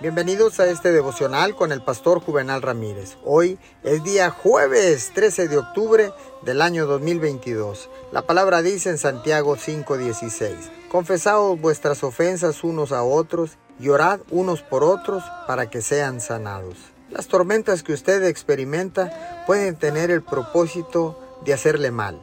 Bienvenidos a este devocional con el pastor Juvenal Ramírez. Hoy es día jueves 13 de octubre del año 2022. La palabra dice en Santiago 5:16, Confesaos vuestras ofensas unos a otros y orad unos por otros para que sean sanados. Las tormentas que usted experimenta pueden tener el propósito de hacerle mal,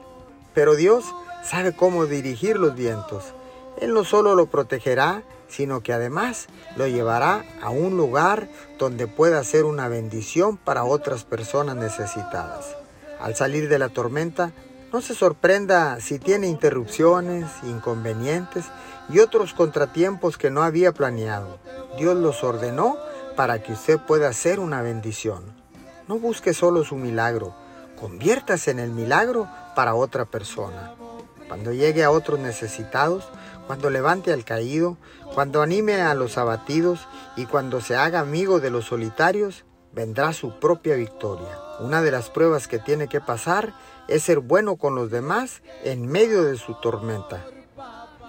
pero Dios sabe cómo dirigir los vientos. Él no solo lo protegerá, sino que además lo llevará a un lugar donde pueda ser una bendición para otras personas necesitadas. Al salir de la tormenta, no se sorprenda si tiene interrupciones, inconvenientes y otros contratiempos que no había planeado. Dios los ordenó para que usted pueda ser una bendición. No busque solo su milagro, conviértase en el milagro para otra persona. Cuando llegue a otros necesitados, cuando levante al caído, cuando anime a los abatidos y cuando se haga amigo de los solitarios, vendrá su propia victoria. Una de las pruebas que tiene que pasar es ser bueno con los demás en medio de su tormenta.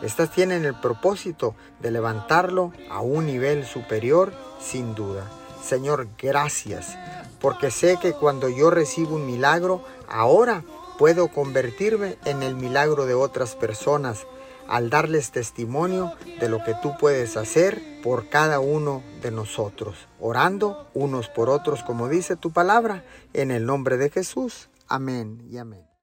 Estas tienen el propósito de levantarlo a un nivel superior, sin duda. Señor, gracias, porque sé que cuando yo recibo un milagro, ahora puedo convertirme en el milagro de otras personas al darles testimonio de lo que tú puedes hacer por cada uno de nosotros, orando unos por otros, como dice tu palabra, en el nombre de Jesús. Amén y amén.